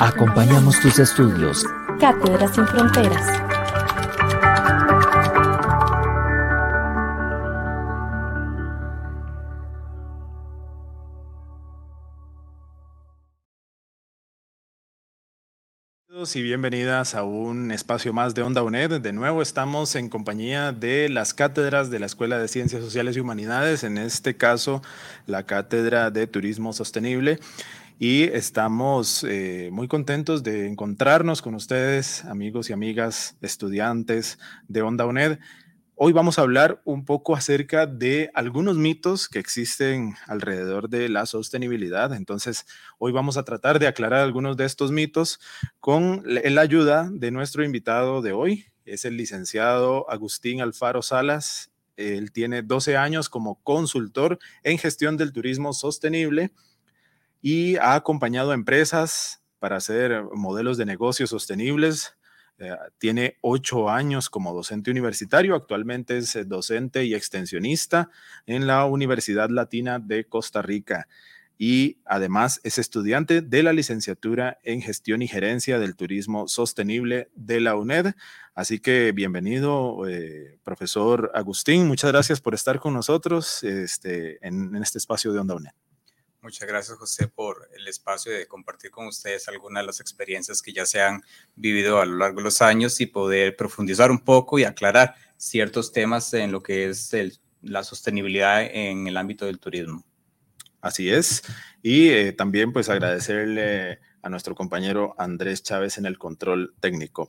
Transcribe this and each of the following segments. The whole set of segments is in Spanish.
Acompañamos tus estudios. Cátedra sin fronteras. Y bienvenidas a un espacio más de Onda UNED. De nuevo estamos en compañía de las cátedras de la Escuela de Ciencias Sociales y Humanidades, en este caso la Cátedra de Turismo Sostenible. Y estamos eh, muy contentos de encontrarnos con ustedes, amigos y amigas, estudiantes de Onda UNED. Hoy vamos a hablar un poco acerca de algunos mitos que existen alrededor de la sostenibilidad. Entonces, hoy vamos a tratar de aclarar algunos de estos mitos con la ayuda de nuestro invitado de hoy. Es el licenciado Agustín Alfaro Salas. Él tiene 12 años como consultor en gestión del turismo sostenible y ha acompañado a empresas para hacer modelos de negocios sostenibles eh, tiene ocho años como docente universitario, actualmente es eh, docente y extensionista en la Universidad Latina de Costa Rica y además es estudiante de la licenciatura en gestión y gerencia del turismo sostenible de la UNED. Así que bienvenido, eh, profesor Agustín. Muchas gracias por estar con nosotros este, en, en este espacio de Onda UNED. Muchas gracias, José, por el espacio de compartir con ustedes algunas de las experiencias que ya se han vivido a lo largo de los años y poder profundizar un poco y aclarar ciertos temas en lo que es la sostenibilidad en el ámbito del turismo. Así es. Y eh, también pues agradecerle a nuestro compañero Andrés Chávez en el control técnico.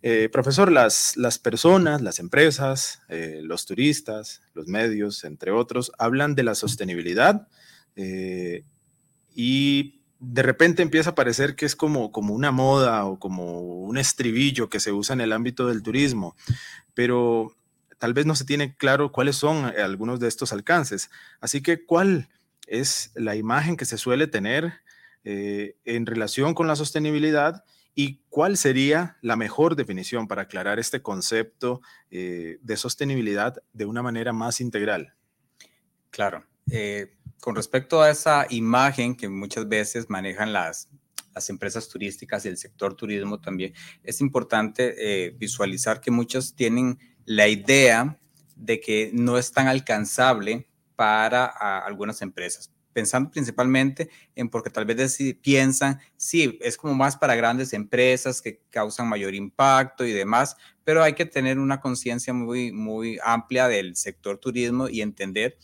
Eh, profesor, las, las personas, las empresas, eh, los turistas, los medios, entre otros, hablan de la sostenibilidad eh, y de repente empieza a parecer que es como, como una moda o como un estribillo que se usa en el ámbito del turismo, pero tal vez no se tiene claro cuáles son algunos de estos alcances. Así que, ¿cuál es la imagen que se suele tener eh, en relación con la sostenibilidad y cuál sería la mejor definición para aclarar este concepto eh, de sostenibilidad de una manera más integral? Claro con respecto a esa imagen que muchas veces manejan las, las empresas turísticas y el sector turismo también, es importante eh, visualizar que muchos tienen la idea de que no es tan alcanzable para algunas empresas. Pensando principalmente en porque tal vez piensan, sí, es como más para grandes empresas que causan mayor impacto y demás, pero hay que tener una conciencia muy, muy amplia del sector turismo y entender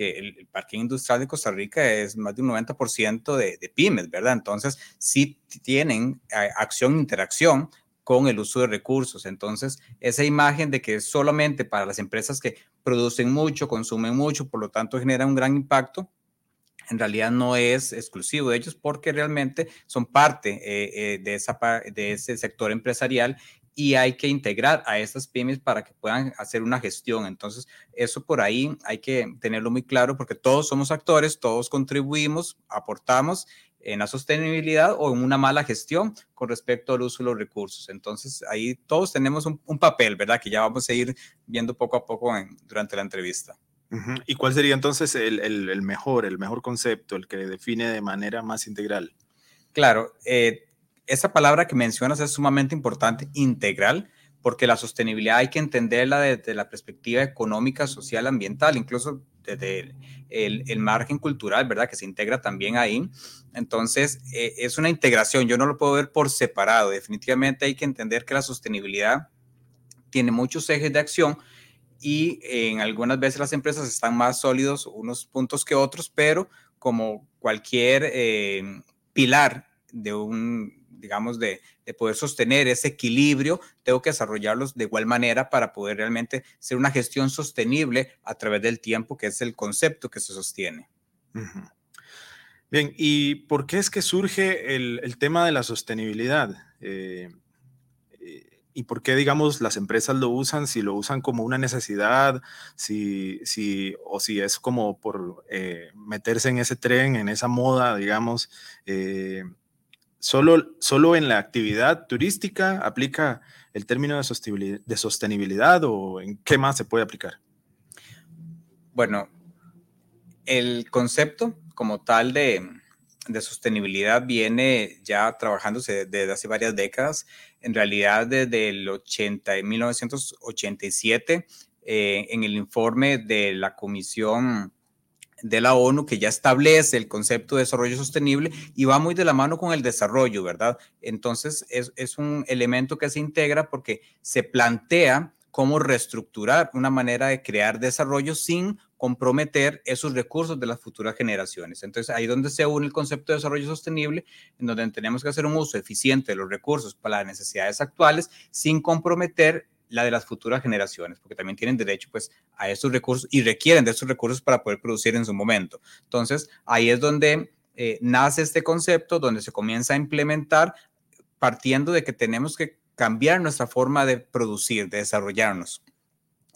que el, parque industrial de Costa Rica es más de un 90% de, de, pymes, ¿verdad? Entonces, sí tienen eh, acción, interacción con el uso de recursos. Entonces, esa imagen de que es solamente para las empresas que producen mucho, consumen mucho, por lo tanto genera un gran impacto, en realidad no es exclusivo de ellos porque realmente son parte eh, eh, de, esa, de ese sector empresarial y hay que integrar a estas pymes para que puedan hacer una gestión. Entonces, eso por ahí hay que tenerlo muy claro porque todos somos actores, todos contribuimos, aportamos en la sostenibilidad o en una mala gestión con respecto al uso de los recursos. Entonces, ahí todos tenemos un, papel, ¿verdad? Que ya vamos a ir viendo poco a poco durante la entrevista. ¿Y cuál sería entonces el, el, mejor, el mejor concepto, el que define de manera más integral? Claro, eh, esa palabra que mencionas es sumamente importante, integral, porque la sostenibilidad hay que entenderla desde la perspectiva económica, social, ambiental, incluso desde el, margen cultural, ¿verdad? Que se integra también ahí. Entonces, eh, es una integración, yo no lo puedo ver por separado. Definitivamente hay que entender que la sostenibilidad tiene muchos ejes de acción y en algunas veces las empresas están más sólidos unos puntos que otros, pero como cualquier eh, pilar de un, digamos, de, poder sostener ese equilibrio, tengo que desarrollarlos de igual manera para poder realmente ser una gestión sostenible a través del tiempo, que es el concepto que se sostiene. Bien, ¿y por qué es que surge el, tema de la sostenibilidad? Eh, eh, ¿Y por qué, digamos, las empresas lo usan? Si lo usan como una necesidad, si, si, o si es como por eh, meterse en ese tren, en esa moda, digamos. Solo, ¿Solo en la actividad turística aplica el término de de sostenibilidad o en qué más se puede aplicar? Bueno, el concepto como tal de, sostenibilidad viene ya trabajándose desde hace varias décadas. En realidad, desde el 80, 1987, eh, en el informe de la Comisión de la ONU que ya establece el concepto de desarrollo sostenible y va muy de la mano con el desarrollo, ¿verdad? Entonces, es, es un elemento que se integra porque se plantea cómo reestructurar una manera de crear desarrollo sin comprometer esos recursos de las futuras generaciones. Entonces, ahí donde se une el concepto de desarrollo sostenible, en donde tenemos que hacer un uso eficiente de los recursos para las necesidades actuales sin comprometer la de las futuras generaciones, porque también tienen derecho pues a esos recursos y requieren de esos recursos para poder producir en su momento. Entonces, ahí es donde eh, nace este concepto, donde se comienza a implementar partiendo de que tenemos que cambiar nuestra forma de producir, de desarrollarnos.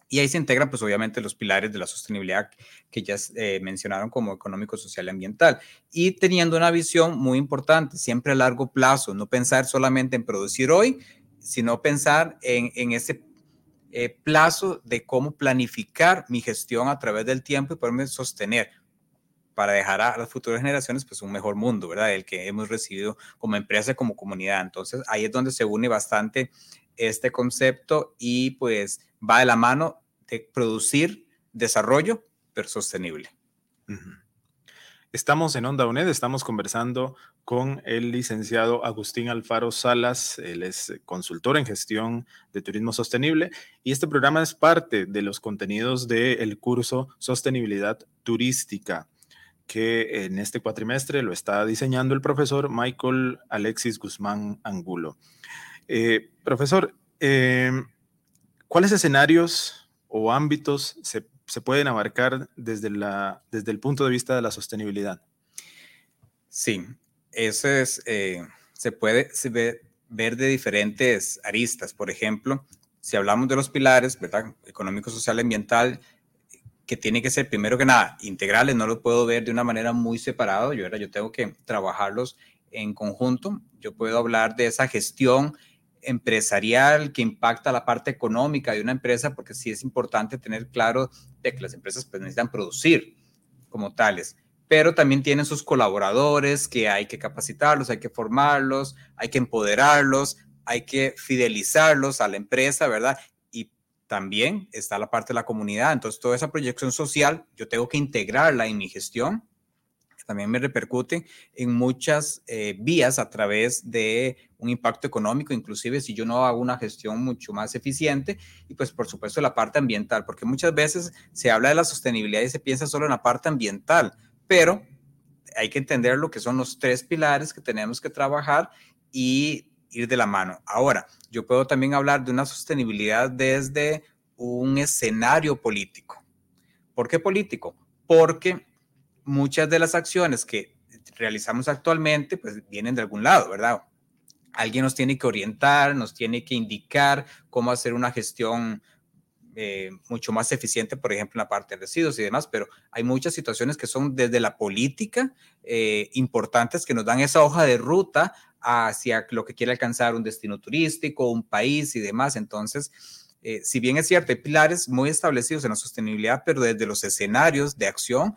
Y ahí se integran, pues obviamente, los pilares de la sostenibilidad que ya eh, mencionaron como económico, social y ambiental. Y teniendo una visión muy importante, siempre a largo plazo, no pensar solamente en producir hoy, sino pensar en, en ese eh, plazo de cómo planificar mi gestión a través del tiempo y poderme sostener para dejar a las futuras generaciones pues un mejor mundo, ¿verdad? El que hemos recibido como empresa, como comunidad. Entonces ahí es donde se une bastante este concepto y pues va de la mano de producir desarrollo, pero sostenible. Estamos en Onda UNED, estamos conversando con el licenciado Agustín Alfaro Salas, él es consultor en gestión de turismo sostenible y este programa es parte de los contenidos del curso Sostenibilidad Turística que en este cuatrimestre lo está diseñando el profesor Michael Alexis Guzmán Angulo. Eh, profesor, em, ¿cuáles escenarios o ámbitos se, pueden abarcar desde, la, desde el punto de vista de la sostenibilidad? Sí, eso es, eh, se puede ver de diferentes aristas. Por ejemplo, si hablamos de los pilares, ¿verdad? Económico, social, ambiental, que tiene que ser primero que nada integrales, no lo puedo ver de una manera muy separado, yo, yo tengo que trabajarlos en conjunto, yo puedo hablar de esa gestión empresarial que impacta la parte económica de una empresa, porque sí es importante tener claro de que las empresas pues, necesitan producir como tales, pero también tienen sus colaboradores que hay que capacitarlos, hay que formarlos, hay que empoderarlos, hay que fidelizarlos a la empresa, ¿verdad? también está la parte de la comunidad. Entonces, toda esa proyección social, yo tengo que integrarla en mi gestión. También me repercute en muchas eh, vías a través de un impacto económico, inclusive si yo no hago una gestión mucho más eficiente. Y pues, por supuesto, la parte ambiental, porque muchas veces se habla de la sostenibilidad y se piensa solo en la parte ambiental, pero hay que entender lo que son los tres pilares que tenemos que trabajar y ir de la mano. Ahora, yo puedo también hablar de una sostenibilidad desde un escenario político. ¿Por qué político? Porque muchas de las acciones que realizamos actualmente pues vienen de algún lado, ¿verdad? Alguien nos tiene que orientar, nos tiene que indicar cómo hacer una gestión eh, mucho más eficiente, por ejemplo, en la parte de residuos y demás, pero hay muchas situaciones que son desde la política eh, importantes que nos dan esa hoja de ruta hacia lo que quiere alcanzar un destino turístico, un país y demás. Entonces, eh, si bien es cierto, hay pilares muy establecidos en la sostenibilidad, pero desde los escenarios de acción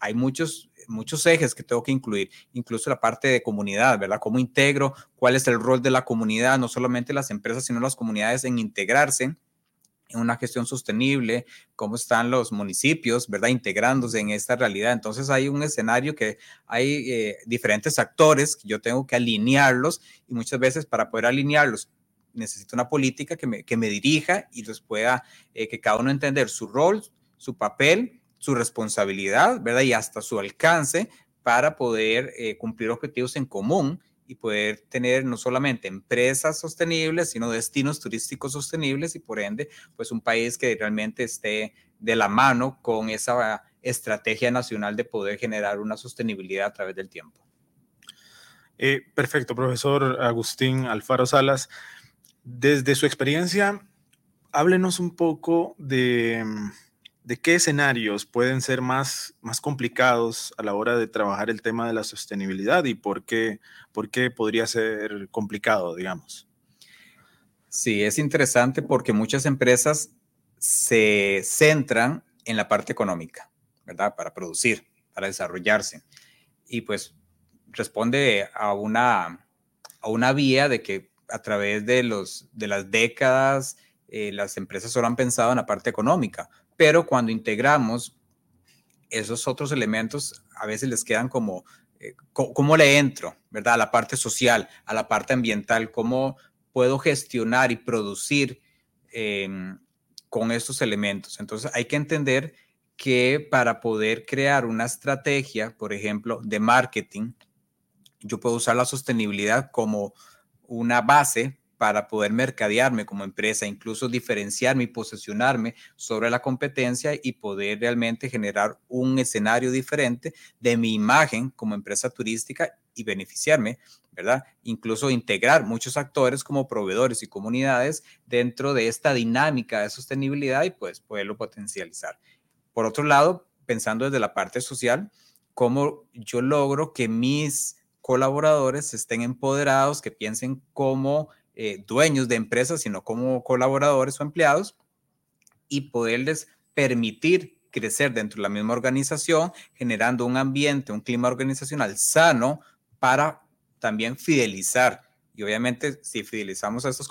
hay muchos, muchos ejes que tengo que incluir, incluso la parte de comunidad, ¿verdad? ¿Cómo integro? ¿Cuál es el rol de la comunidad? No solamente las empresas, sino las comunidades en integrarse en una gestión sostenible, cómo están los municipios, ¿verdad? Integrándose en esta realidad. Entonces hay un escenario que hay eh, diferentes actores que yo tengo que alinearlos y muchas veces para poder alinearlos necesito una política que me, que me dirija y los pueda, eh, que cada uno entender su rol, su papel, su responsabilidad, ¿verdad? Y hasta su alcance para poder eh, cumplir objetivos en común y poder tener no solamente empresas sostenibles, sino destinos turísticos sostenibles y por ende, pues un país que realmente esté de la mano con esa estrategia nacional de poder generar una sostenibilidad a través del tiempo. Eh, perfecto, profesor Agustín Alfaro Salas. Desde su experiencia, háblenos un poco de, qué escenarios pueden ser más, más complicados a la hora de trabajar el tema de la sostenibilidad y por qué, por qué podría ser complicado, digamos. Sí, es interesante porque muchas empresas se centran en la parte económica, ¿verdad? Para producir, para desarrollarse. Y pues responde a una, a una vía de que a través de, los, de las décadas eh, las empresas solo han pensado en la parte económica, pero cuando integramos esos otros elementos, a veces les quedan como, eh, ¿cómo le entro, verdad? A la parte social, a la parte ambiental, ¿cómo puedo gestionar y producir em, con estos elementos? Entonces hay que entender que para poder crear una estrategia, por ejemplo, de marketing, yo puedo usar la sostenibilidad como una base para poder mercadearme como empresa, incluso diferenciarme y posicionarme sobre la competencia y poder realmente generar un escenario diferente de mi imagen como empresa turística y beneficiarme, ¿verdad? Incluso integrar muchos actores como proveedores y comunidades dentro de esta dinámica de sostenibilidad y pues poderlo potencializar. Por otro lado, pensando desde la parte social, cómo yo logro que mis colaboradores estén empoderados, que piensen como eh, dueños de empresas, sino como colaboradores o empleados y poderles permitir crecer dentro de la misma organización, generando un ambiente, un clima organizacional sano para también fidelizar. Y obviamente, si fidelizamos a estos,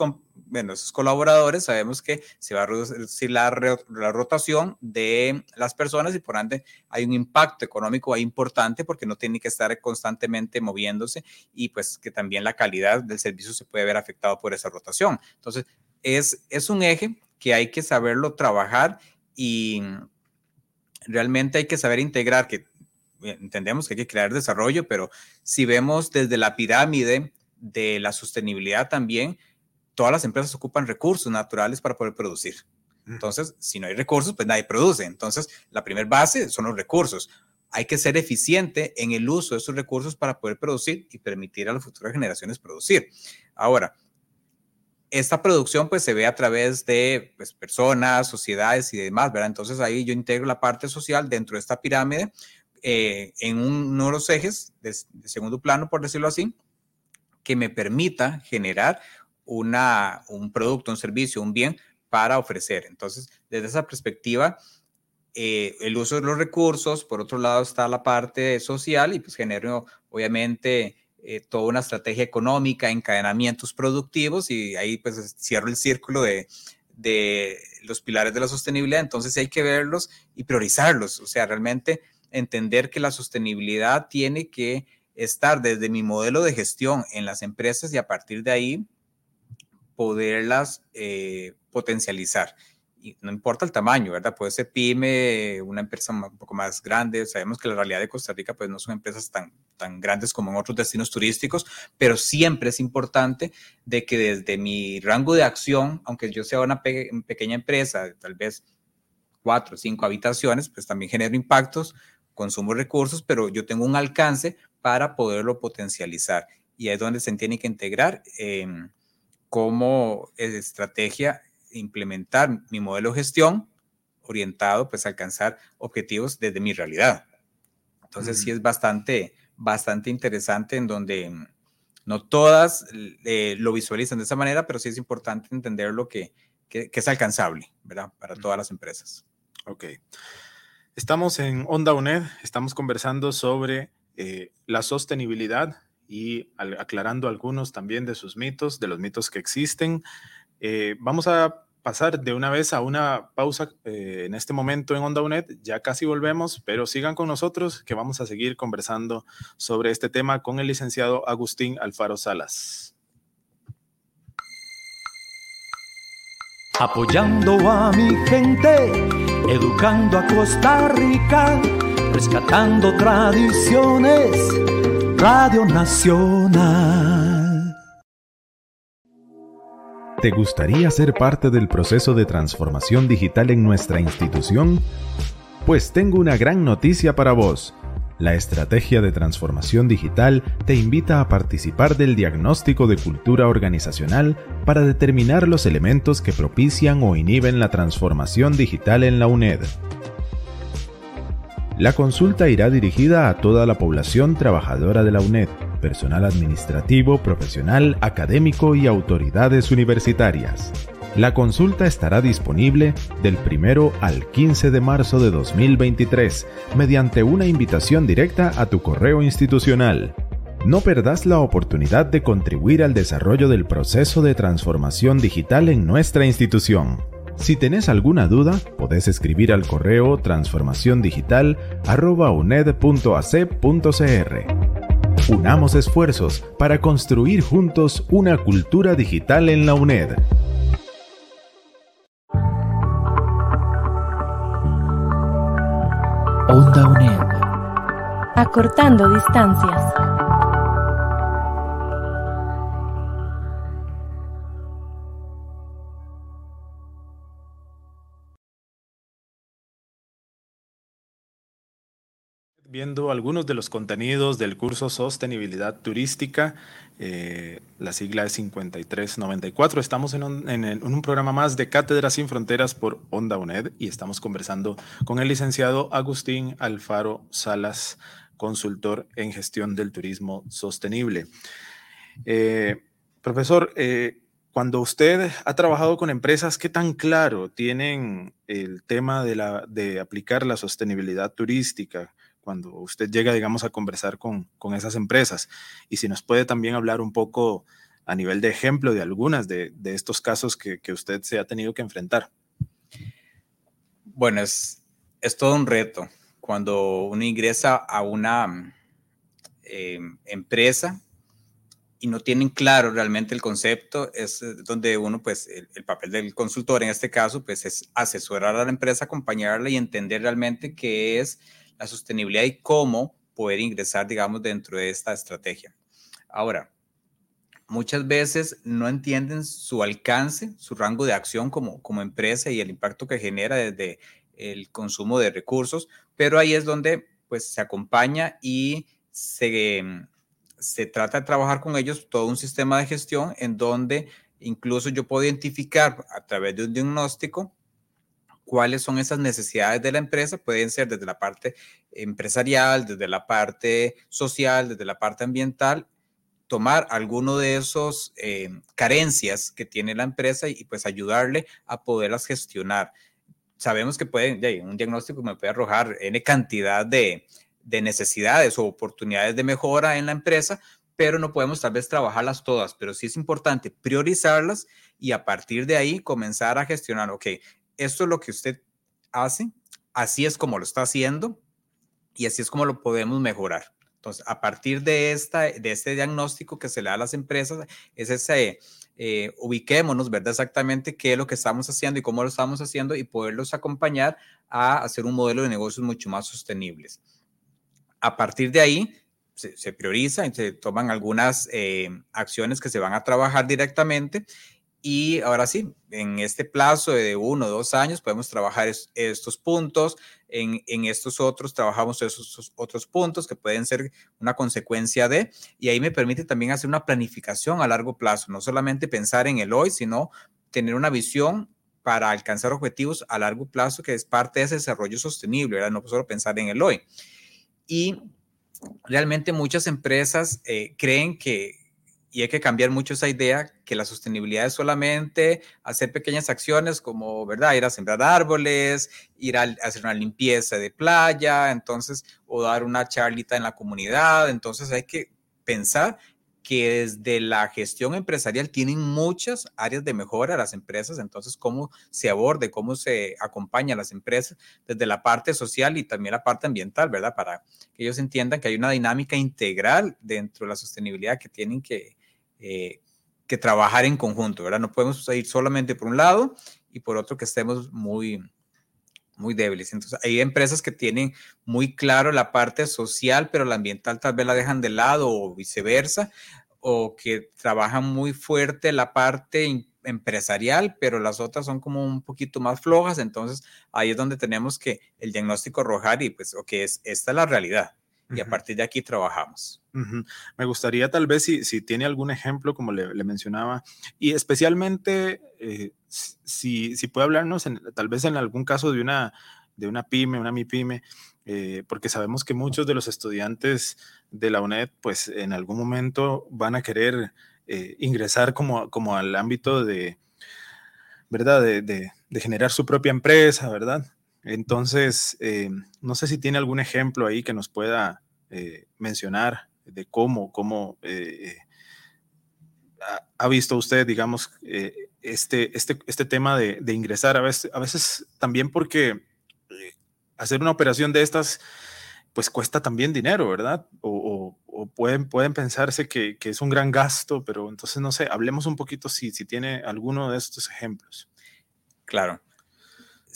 bueno, estos colaboradores, sabemos que se va a reducir la, la, rotación de las personas y por ende hay un impacto económico ahí importante porque no tiene que estar constantemente moviéndose y pues que también la calidad del servicio se puede ver afectado por esa rotación. Entonces, es, es un eje que hay que saberlo trabajar y realmente hay que saber integrar que entendemos que hay que crear desarrollo, pero si vemos desde la pirámide de la sostenibilidad también, todas las empresas ocupan recursos naturales para poder producir. Entonces, si no hay recursos, pues nadie produce. Entonces, la primera base son los recursos. Hay que ser eficiente en el uso de esos recursos para poder producir y permitir a las futuras generaciones producir. Ahora, esta producción pues se ve a través de pues, personas, sociedades y demás, ¿verdad? Entonces ahí yo integro la parte social dentro de esta pirámide eh, en uno de los ejes de segundo plano, por decirlo así, que me permita generar una, un producto, un servicio, un bien para ofrecer. Entonces, desde esa perspectiva, eh, el uso de los recursos, por otro lado está la parte social y pues genero obviamente eh, toda una estrategia económica, encadenamientos productivos y ahí pues cierro el círculo de, de los pilares de la sostenibilidad. Entonces hay que verlos y priorizarlos, o sea, realmente entender que la sostenibilidad tiene que estar desde mi modelo de gestión en las empresas y a partir de ahí poderlas eh, potencializar. Y no importa el tamaño, ¿verdad? Puede ser pyme, una empresa un poco más grande. Sabemos que la realidad de Costa Rica pues no son empresas tan, tan grandes como en otros destinos turísticos, pero siempre es importante de que desde mi rango de acción, aunque yo sea una pequeña empresa, tal vez cuatro o cinco habitaciones, pues también genero impactos, consumo recursos, pero yo tengo un alcance para poderlo potencializar. Y es donde se tiene que integrar em, como estrategia, implementar mi modelo de gestión orientado pues a alcanzar objetivos desde mi realidad. Entonces sí es bastante, bastante interesante en donde no todas eh, lo visualizan de esa manera, pero sí es importante entender lo que, que, es alcanzable, ¿verdad? Para todas las empresas. Ok. Estamos en Onda UNED, estamos conversando sobre eh, la sostenibilidad y aclarando algunos también de sus mitos, de los mitos que existen. Eh, vamos a pasar de una vez a una pausa eh, en este momento en Onda UNED. Ya casi volvemos, pero sigan con nosotros que vamos a seguir conversando sobre este tema con el licenciado Agustín Alfaro Salas. Apoyando a mi gente, educando a Costa Rica rescatando tradiciones, Radio Nacional. ¿Te gustaría ser parte del proceso de transformación digital en nuestra institución? Pues tengo una gran noticia para vos. La estrategia de transformación digital te invita a participar del diagnóstico de cultura organizacional para determinar los elementos que propician o inhiben la transformación digital en la UNED. La consulta irá dirigida a toda la población trabajadora de la UNED, personal administrativo, profesional, académico y autoridades universitarias. La consulta estará disponible del 1 al 15 de marzo de 2023 mediante una invitación directa a tu correo institucional. No perdas la oportunidad de contribuir al desarrollo del proceso de transformación digital en nuestra institución. Si tenés alguna duda, podés escribir al correo transformaciondigital.uned.ac.cr. Unamos esfuerzos para construir juntos una cultura digital en la UNED. Onda UNED. Acortando distancias. Viendo algunos de los contenidos del curso Sostenibilidad Turística. Eh, la sigla es 5394. Estamos en un, programa más de Cátedras sin Fronteras por Onda UNED y estamos conversando con el licenciado Agustín Alfaro Salas, consultor en gestión del turismo sostenible. Eh, profesor, eh, cuando usted ha trabajado con empresas, ¿qué tan claro tienen el tema de, aplicar la sostenibilidad turística? Cuando usted llega, digamos, a conversar con, esas empresas. Y si nos puede también hablar un poco a nivel de ejemplo de algunas de, estos casos que, usted se ha tenido que enfrentar. Bueno, es, es todo un reto. Cuando uno ingresa a una eh, empresa y no tienen claro realmente el concepto, es donde uno, pues, el, el, papel del consultor en este caso, pues, es asesorar a la empresa, acompañarla y entender realmente qué es la sostenibilidad y cómo poder ingresar, digamos, dentro de esta estrategia. Ahora, muchas veces no entienden su alcance, su rango de acción como, como empresa y el impacto que genera desde el consumo de recursos, pero ahí es donde pues se acompaña y se, se trata de trabajar con ellos todo un sistema de gestión en donde incluso yo puedo identificar a través de un diagnóstico cuáles son esas necesidades de la empresa. Pueden ser desde la parte empresarial, desde la parte social, desde la parte ambiental, tomar alguno de esos eh, carencias que tiene la empresa y, pues ayudarle a poderlas gestionar. Sabemos que puede, un diagnóstico me puede arrojar N cantidad de, de necesidades o oportunidades de mejora en la empresa, pero no podemos tal vez trabajarlas todas, pero sí es importante priorizarlas y a partir de ahí comenzar a gestionar, ok, esto es lo que usted hace, así es como lo está haciendo y así es como lo podemos mejorar. Entonces, a partir de, esta, de este diagnóstico que se le da a las empresas, es ese, eh, ubiquémonos, ¿verdad? Exactamente qué es lo que estamos haciendo y cómo lo estamos haciendo y poderlos acompañar a hacer un modelo de negocios mucho más sostenibles. A partir de ahí, se, prioriza y se toman algunas eh, acciones que se van a trabajar directamente y ahora sí, en este plazo de uno o dos años podemos trabajar estos puntos, en, en, estos otros trabajamos esos, otros puntos que pueden ser una consecuencia de, y ahí me permite también hacer una planificación a largo plazo, no solamente pensar en el hoy, sino tener una visión para alcanzar objetivos a largo plazo, que es parte de ese desarrollo sostenible, no solo pensar en el hoy. Y realmente muchas empresas eh, creen que y hay que cambiar mucho esa idea que la sostenibilidad es solamente hacer pequeñas acciones como, ¿verdad? Ir a sembrar árboles, ir a, hacer una limpieza de playa, entonces, o dar una charlita en la comunidad. Entonces hay que pensar que desde la gestión empresarial tienen muchas áreas de mejora las empresas, entonces cómo se aborde, cómo se acompaña a las empresas desde la parte social y también la parte ambiental, ¿verdad? Para que ellos entiendan que hay una dinámica integral dentro de la sostenibilidad que tienen que, eh, que trabajar en conjunto, ¿verdad? No podemos ir solamente por un lado y por otro que estemos muy, muy débiles. Entonces, hay empresas que tienen muy claro la parte social, pero la ambiental tal vez la dejan de lado o viceversa, o que trabajan muy fuerte la parte empresarial, pero las otras son como un poquito más flojas, entonces ahí es donde tenemos que el diagnóstico arrojar y pues, ok, es, esta es la realidad y a partir de aquí trabajamos. Me gustaría tal vez si, si tiene algún ejemplo, como le, mencionaba, y especialmente eh, si, si puede hablarnos tal vez en algún caso de una, de una pyme, una MIPYME, eh, porque sabemos que muchos de los estudiantes de la UNED, pues en algún momento van a querer eh, ingresar como, como al ámbito de, ¿verdad? De, de, generar su propia empresa, ¿verdad? Entonces, eh, no sé si tiene algún ejemplo ahí que nos pueda mencionar de cómo, cómo ha, visto usted, digamos, este, este, este tema de, de, ingresar a veces, a veces también porque hacer una operación de estas, pues cuesta también dinero, ¿verdad? O, pueden, pueden pensarse que, es un gran gasto, pero entonces no sé, hablemos un poquito si, si tiene alguno de estos ejemplos. Claro.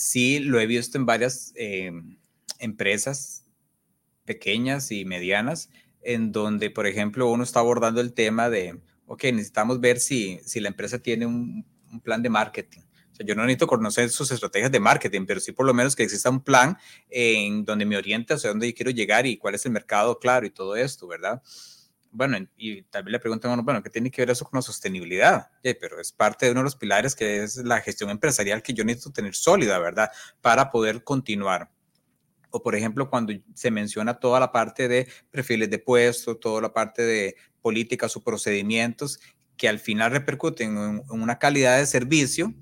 Sí, lo he visto en varias em, empresas pequeñas y medianas, en donde, por ejemplo, uno está abordando el tema de, ok, necesitamos ver si, si la empresa tiene un plan de marketing yo no necesito conocer sus estrategias de marketing, pero sí por lo menos que exista un plan en donde me oriente hacia dónde quiero llegar y cuál es el mercado claro y todo esto, ¿verdad? Bueno, y también le preguntan, bueno, ¿qué tiene que ver eso con la sostenibilidad? pero es parte de uno de los pilares que es la gestión empresarial que yo necesito tener sólida, ¿verdad? Para poder continuar. O, por ejemplo, cuando se menciona toda la parte de perfiles de puesto, toda la parte de políticas o procedimientos que al final repercuten en una calidad de servicio,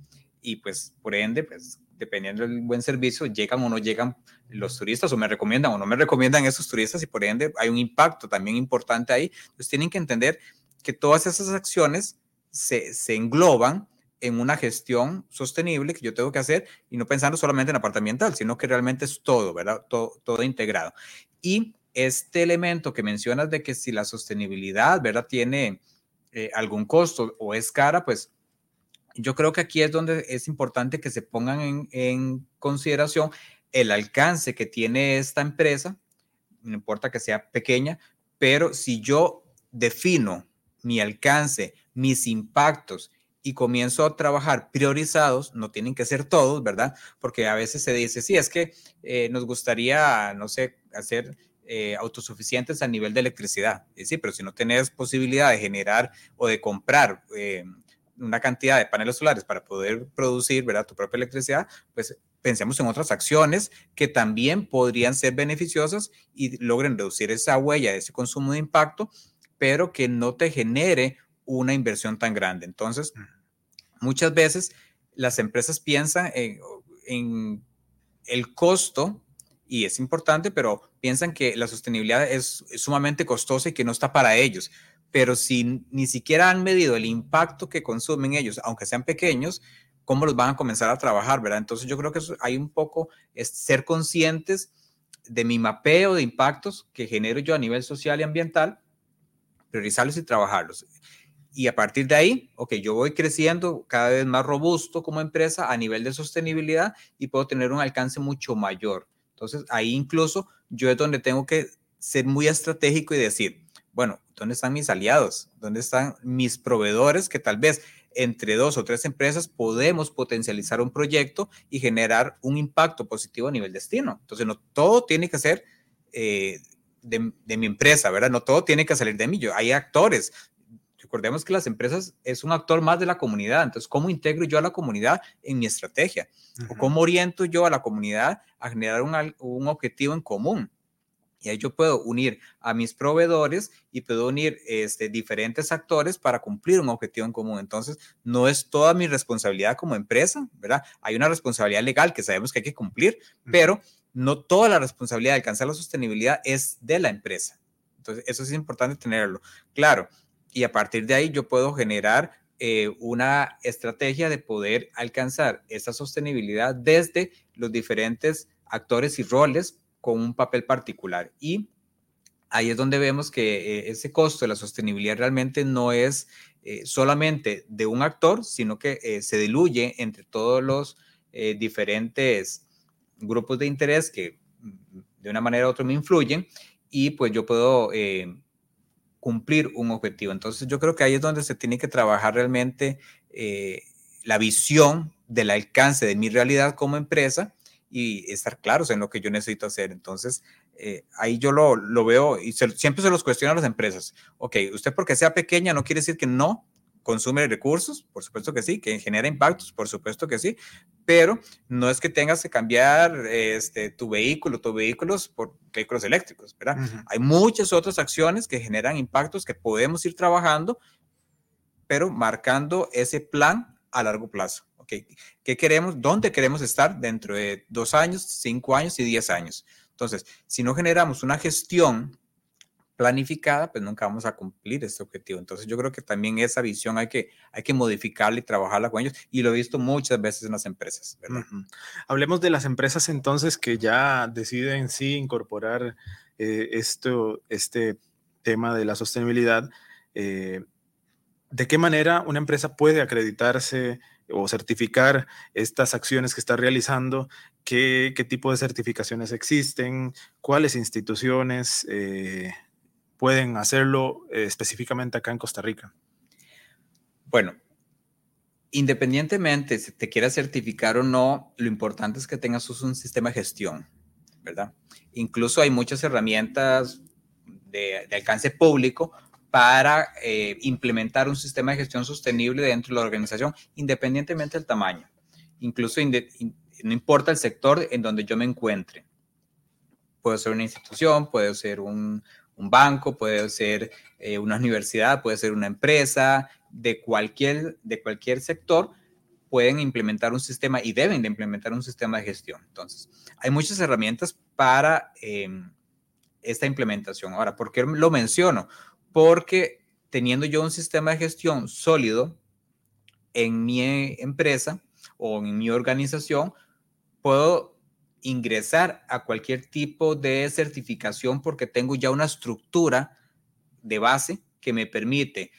y pues por ende, pues dependiendo del buen servicio, llegan o no llegan los turistas o me recomiendan o no me recomiendan esos turistas y por ende hay un impacto también importante ahí. Entonces tienen que entender que todas esas acciones se, engloban en una gestión sostenible que yo tengo que hacer y no pensando solamente en la parte ambiental, sino que realmente es todo, ¿verdad? Todo, todo integrado. Y este elemento que mencionas de que si la sostenibilidad, ¿verdad? Tiene eh, algún costo o es cara, pues yo creo que aquí es donde es importante que se pongan en, consideración el alcance que tiene esta empresa, no importa que sea pequeña, pero si yo defino mi alcance, mis impactos y comienzo a trabajar priorizados, no tienen que ser todos, ¿verdad? Porque a veces se dice, sí, es que eh, nos gustaría, no sé, hacer eh, autosuficientes a nivel de electricidad. sí, pero si no tenés posibilidad de generar o de comprar eh, una cantidad de paneles solares para poder producir ¿verdad? tu propia electricidad, pues pensemos en otras acciones que también podrían ser beneficiosas y logren reducir esa huella, ese consumo de impacto, pero que no te genere una inversión tan grande. Entonces, muchas veces las empresas piensan en, en el costo y es importante, pero piensan que la sostenibilidad es, sumamente costosa y que no está para ellos pero si ni siquiera han medido el impacto que consumen ellos, aunque sean pequeños, ¿cómo los van a comenzar a trabajar, verdad? Entonces yo creo que hay un poco es ser conscientes de mi mapeo de impactos que genero yo a nivel social y ambiental, priorizarlos y trabajarlos. Y a partir de ahí, ok, yo voy creciendo cada vez más robusto como empresa a nivel de sostenibilidad y puedo tener un alcance mucho mayor. Entonces ahí incluso yo es donde tengo que ser muy estratégico y decir, bueno, ¿dónde están mis aliados? ¿Dónde están mis proveedores que tal vez entre dos o tres empresas podemos potencializar un proyecto y generar un impacto positivo a nivel destino? Entonces, no todo tiene que ser eh, de, mi empresa, ¿verdad? No todo tiene que salir de mí. Yo, hay actores. Recordemos que las empresas es un actor más de la comunidad. Entonces, ¿cómo integro yo a la comunidad en mi estrategia? ¿O cómo oriento yo a la comunidad a generar un objetivo en común? Y ahí yo puedo unir a mis proveedores y puedo unir este, diferentes actores para cumplir un objetivo en común. Entonces, no es toda mi responsabilidad como empresa, ¿verdad? Hay una responsabilidad legal que sabemos que hay que cumplir, pero no toda la responsabilidad de alcanzar la sostenibilidad es de la empresa. Entonces, eso es importante tenerlo claro. Y a partir de ahí yo puedo generar eh, una estrategia de poder alcanzar esa sostenibilidad desde los diferentes actores y roles con un papel particular. Y ahí es donde vemos que eh, ese costo de la sostenibilidad realmente no es eh, solamente de un actor, sino que eh, se diluye entre todos los diferentes grupos de interés que mm, de una manera u otra me influyen y pues yo puedo cumplir un objetivo. Entonces yo creo que ahí es donde se tiene que trabajar realmente la visión del alcance de mi realidad como empresa y estar claros en lo que yo necesito hacer. Entonces, eh, ahí yo lo, lo veo y siempre se los cuestiono a las empresas. Ok, usted porque sea pequeña no quiere decir que no consume recursos, por supuesto que sí, que genera impactos, por supuesto que sí, pero no es que tengas que cambiar este, tu vehículo, tus vehículos por vehículos eléctricos, ¿verdad? Hay muchas otras acciones que generan impactos que podemos ir trabajando, pero marcando ese plan a largo plazo. ¿Okay? ¿Qué queremos? ¿Dónde queremos estar dentro de dos años, cinco años y diez años? Entonces, si no generamos una gestión planificada, pues nunca vamos a cumplir este objetivo. Entonces yo creo que también esa visión hay que, hay que modificarla y trabajarla con ellos y lo he visto muchas veces en las empresas. Hablemos de las empresas entonces que ya deciden sí incorporar eh, esto, este tema de la sostenibilidad. Eh, ¿De qué manera una empresa puede acreditarse o certificar estas acciones que está realizando? ¿Qué, qué tipo de certificaciones existen? ¿Cuáles instituciones? Eh, pueden hacerlo eh, específicamente acá en Costa Rica? Bueno, independientemente si te quieras certificar o no, lo importante es que tengas un sistema de gestión, ¿verdad? Incluso hay muchas herramientas de, alcance público para eh, implementar un sistema de gestión sostenible dentro de la organización, independientemente del tamaño. Incluso no importa el sector en donde yo me encuentre. Puede ser una institución, puede ser un, banco, puede ser eh, una universidad, puede ser una empresa, de cualquier, de cualquier sector, pueden implementar un sistema y deben de implementar un sistema de gestión. Entonces, hay muchas herramientas para em, esta implementación. Ahora, ¿por qué lo menciono? Porque teniendo yo un sistema de gestión sólido en mi empresa o en mi organización, puedo ingresar a cualquier tipo de certificación porque tengo ya una estructura de base que me permite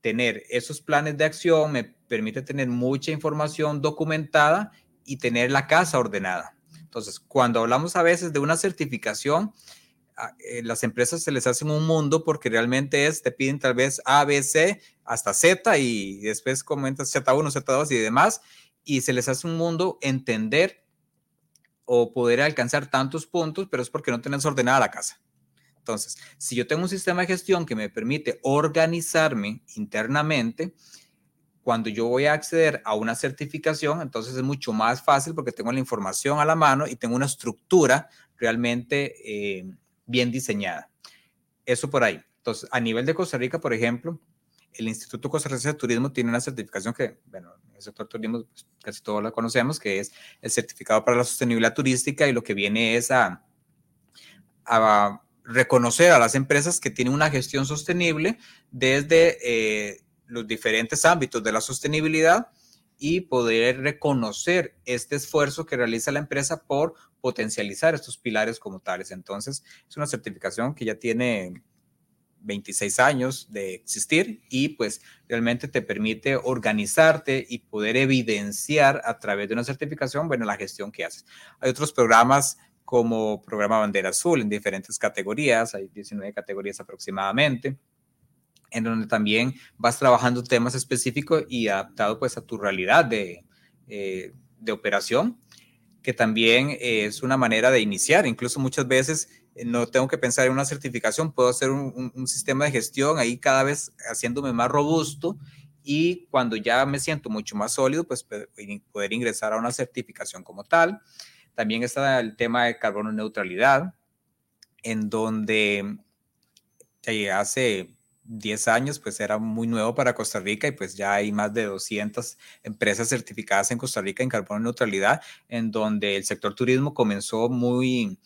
tener esos planes de acción, me permite tener mucha información documentada y tener la casa ordenada. Entonces, cuando hablamos a veces de una certificación, las empresas se les hace un mundo porque realmente es, te piden tal vez A, B, C hasta Z y después comentas Z1, Z2 y demás, y se les hace un mundo entender o poder alcanzar tantos puntos, pero es porque no tenés ordenada la casa. Entonces, si yo tengo un sistema de gestión que me permite organizarme internamente, cuando yo voy a acceder a una certificación, entonces es mucho más fácil porque tengo la información a la mano y tengo una estructura realmente eh, bien diseñada. Eso por ahí. Entonces, a nivel de Costa Rica, por ejemplo, el Instituto Costarricense de Turismo tiene una certificación que, bueno, en el sector turismo pues, casi todos la conocemos, que es el certificado para la sostenibilidad turística y lo que viene es a, reconocer a las empresas que tienen una gestión sostenible desde eh, los diferentes ámbitos de la sostenibilidad y poder reconocer este esfuerzo que realiza la empresa por potencializar estos pilares como tales. Entonces, es una certificación que ya tiene 26 años de existir y pues realmente te permite organizarte y poder evidenciar a través de una certificación, bueno, la gestión que haces. Hay otros programas como programa Bandera Azul en diferentes categorías, hay 19 categorías aproximadamente, en donde también vas trabajando temas específicos y adaptado pues a tu realidad de, eh, de operación, que también es una manera de iniciar, incluso muchas veces eh, no tengo que pensar en una certificación, puedo hacer un, sistema de gestión ahí cada vez haciéndome más robusto y cuando ya me siento mucho más sólido, pues poder ingresar a una certificación como tal. También está el tema de carbono neutralidad, en donde hace 10 años pues era muy nuevo para Costa Rica y pues ya hay más de 200 empresas certificadas en Costa Rica en carbono neutralidad, en donde el sector turismo comenzó muy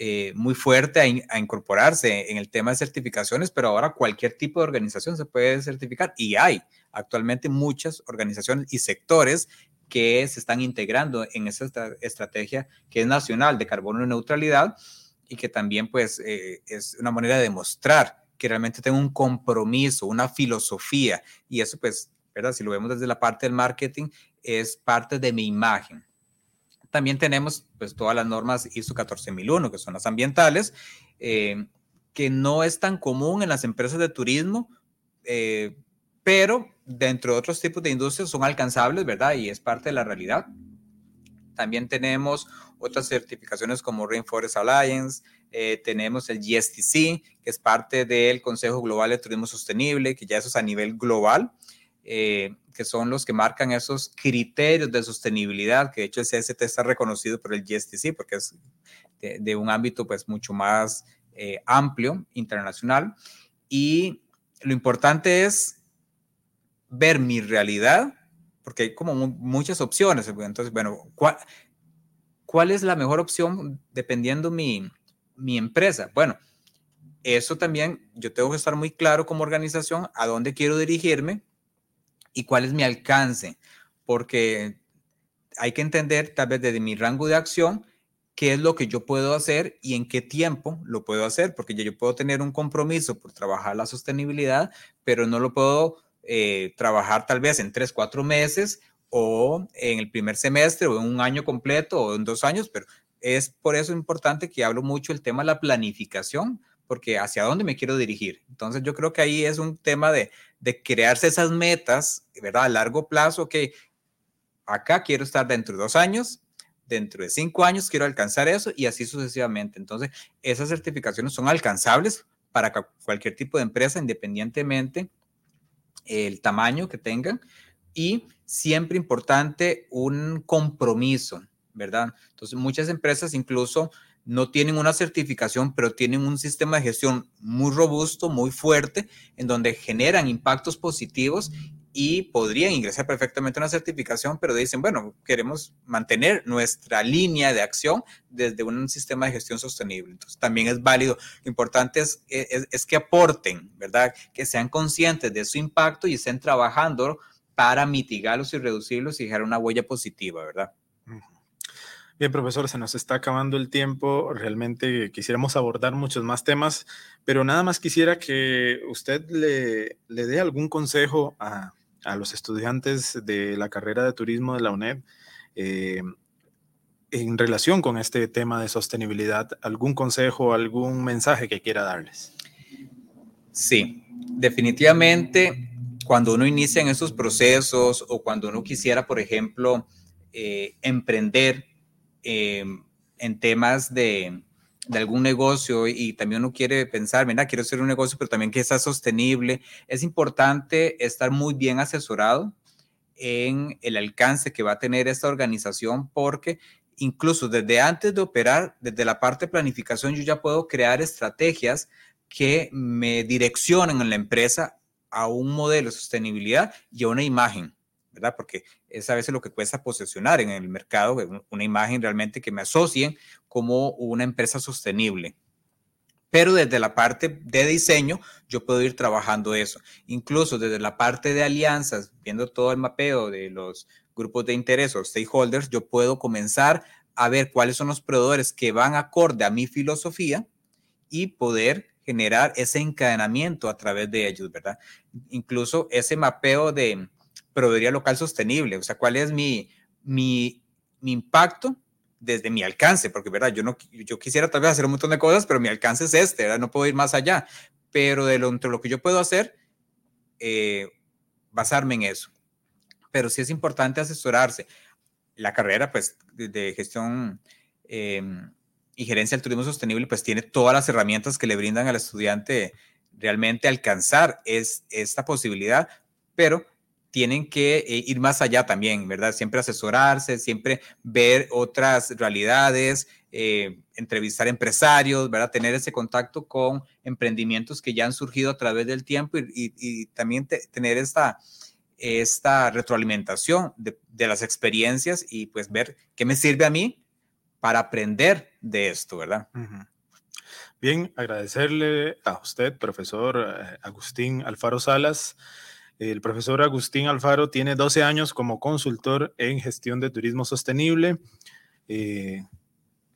eh, muy fuerte a, incorporarse en el tema de certificaciones, pero ahora cualquier tipo de organización se puede certificar y hay actualmente muchas organizaciones y sectores que se están integrando en esa estrategia que es nacional de carbono neutralidad y que también pues eh, es una manera de demostrar que realmente tengo un compromiso, una filosofía y eso pues, ¿verdad? Si lo vemos desde la parte del marketing, es parte de mi imagen. También tenemos pues todas las normas ISO 14001, que son las ambientales, eh, que no es tan común en las empresas de turismo, eh, pero dentro de otros tipos de industrias son alcanzables, ¿verdad? Y es parte de la realidad. También tenemos otras certificaciones como Rainforest Alliance, eh, tenemos el GSTC, que es parte del Consejo Global de Turismo Sostenible, que ya eso es a nivel global, eh, que son los que marcan esos criterios de sostenibilidad, que de hecho el CST está reconocido por el GSTC, porque es de, un ámbito pues mucho más eh, amplio, internacional. Y lo importante es ver mi realidad, porque hay como muchas opciones. Entonces, bueno, ¿cuál, ¿cuál es la mejor opción dependiendo mi, mi empresa? Bueno, eso también yo tengo que estar muy claro como organización a dónde quiero dirigirme y cuál es mi alcance, porque hay que entender tal vez desde mi rango de acción qué es lo que yo puedo hacer y en qué tiempo lo puedo hacer, porque yo puedo tener un compromiso por trabajar la sostenibilidad, pero no lo puedo eh, trabajar tal vez en tres, cuatro meses o en el primer semestre o en un año completo o en dos años, pero es por eso importante que hablo mucho el tema de la planificación, porque hacia dónde me quiero dirigir. Entonces yo creo que ahí es un tema de, de crearse esas metas, ¿verdad? A largo plazo, que acá quiero estar dentro de dos años, dentro de cinco años quiero alcanzar eso y así sucesivamente. Entonces, esas certificaciones son alcanzables para cualquier tipo de empresa, independientemente el tamaño que tengan y siempre importante un compromiso, ¿verdad? Entonces, muchas empresas incluso no tienen una certificación, pero tienen un sistema de gestión muy robusto, muy fuerte, en donde generan impactos positivos y podrían ingresar perfectamente a una certificación, pero dicen, bueno, queremos mantener nuestra línea de acción desde un sistema de gestión sostenible. Entonces, también es válido. Lo importante es, es, que aporten, ¿verdad? Que sean conscientes de su impacto y estén trabajando para mitigarlos y reducirlos y dejar una huella positiva, ¿verdad? Bien, profesor, se nos está acabando el tiempo. Realmente quisiéramos abordar muchos más temas, pero nada más quisiera que usted le, le dé algún consejo a, a, los estudiantes de la carrera de turismo de la UNED eh, en relación con este tema de sostenibilidad. ¿Algún consejo, algún mensaje que quiera darles? Sí, definitivamente cuando uno inicia en esos procesos o cuando uno quisiera, por ejemplo, eh, emprender Em, en temas de, de, algún negocio y también uno quiere pensar, mira, quiero hacer un negocio, pero también que sea sostenible, es importante estar muy bien asesorado en el alcance que va a tener esta organización porque incluso desde antes de operar, desde la parte de planificación, yo ya puedo crear estrategias que me direccionen en la empresa a un modelo de sostenibilidad y a una imagen. ¿Verdad? Porque es a veces lo que cuesta posesionar en el mercado, una imagen realmente que me asocien como una empresa sostenible. Pero desde la parte de diseño, yo puedo ir trabajando eso. Incluso desde la parte de alianzas, viendo todo el mapeo de los grupos de interés o stakeholders, yo puedo comenzar a ver cuáles son los proveedores que van acorde a mi filosofía y poder generar ese encadenamiento a través de ellos, ¿verdad? Incluso ese mapeo de, proveeduría local sostenible, o sea, cuál es mi, mi, mi impacto desde mi alcance, porque verdad, yo no yo quisiera tal vez hacer un montón de cosas, pero mi alcance es este, ¿verdad? no puedo ir más allá, pero de lo, entre lo que yo puedo hacer, eh, basarme en eso. Pero sí es importante asesorarse. La carrera, pues, de, gestión em, y gerencia del turismo sostenible, pues tiene todas las herramientas que le brindan al estudiante realmente alcanzar es, esta posibilidad, pero tienen que eh, ir más allá también, ¿verdad? Siempre asesorarse, siempre ver otras realidades, eh, entrevistar empresarios, ¿verdad? Tener ese contacto con emprendimientos que ya han surgido a través del tiempo y, también tener esta, esta retroalimentación de, las experiencias y pues ver qué me sirve a mí para aprender de esto, ¿verdad? Bien, agradecerle a usted, profesor eh, Agustín Alfaro Salas. El profesor Agustín Alfaro tiene 12 años como consultor en gestión de turismo sostenible. Eh,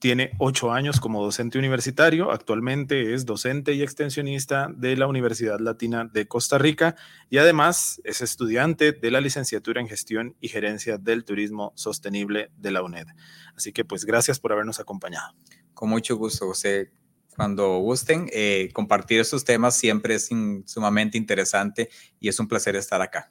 tiene 8 años como docente universitario. Actualmente es docente y extensionista de la Universidad Latina de Costa Rica y además es estudiante de la licenciatura en gestión y gerencia del turismo sostenible de la UNED. Así que pues gracias por habernos acompañado. Con mucho gusto, José cuando gusten. Eh, compartir estos temas siempre es sumamente interesante y es un placer estar acá.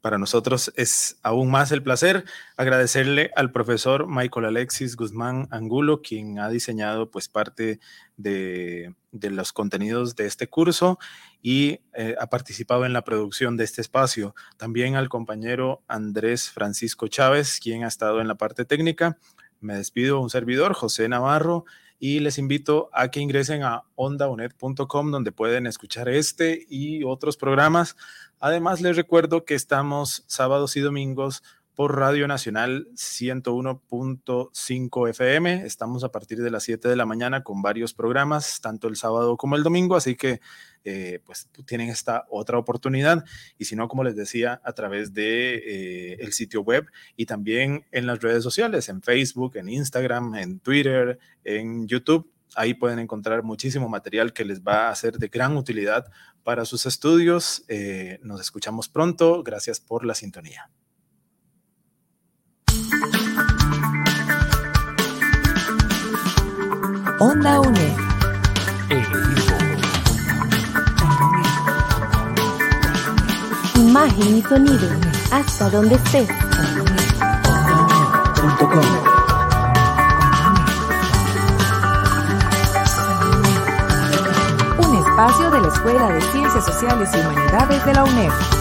Para nosotros es aún más el placer agradecerle al profesor Michael Alexis Guzmán Angulo, quien ha diseñado pues parte de, los contenidos de este curso y eh, ha participado en la producción de este espacio. También al compañero Andrés Francisco Chávez, quien ha estado en la parte técnica. Me despido, un servidor, José Navarro, y les invito a que ingresen a ondaunet.com donde pueden escuchar este y otros programas. Además, les recuerdo que estamos sábados y domingos por Radio Nacional 101.5 FM. Estamos a partir de las 7 de la mañana con varios programas, tanto el sábado como el domingo, así que eh, pues tienen esta otra oportunidad. Y si no, como les decía, a través de eh, el sitio web y también en las redes sociales, en Facebook, en Instagram, en Twitter, en YouTube. Ahí pueden encontrar muchísimo material que les va a ser de gran utilidad para sus estudios. Eh, nos escuchamos pronto. Gracias por la sintonía. Onda UNE. Imagen y sonido. Hasta donde estés. Un espacio de la Escuela de Ciencias Sociales y Humanidades de la UNED.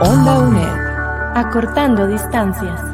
Onda UNED. Acortando distancias.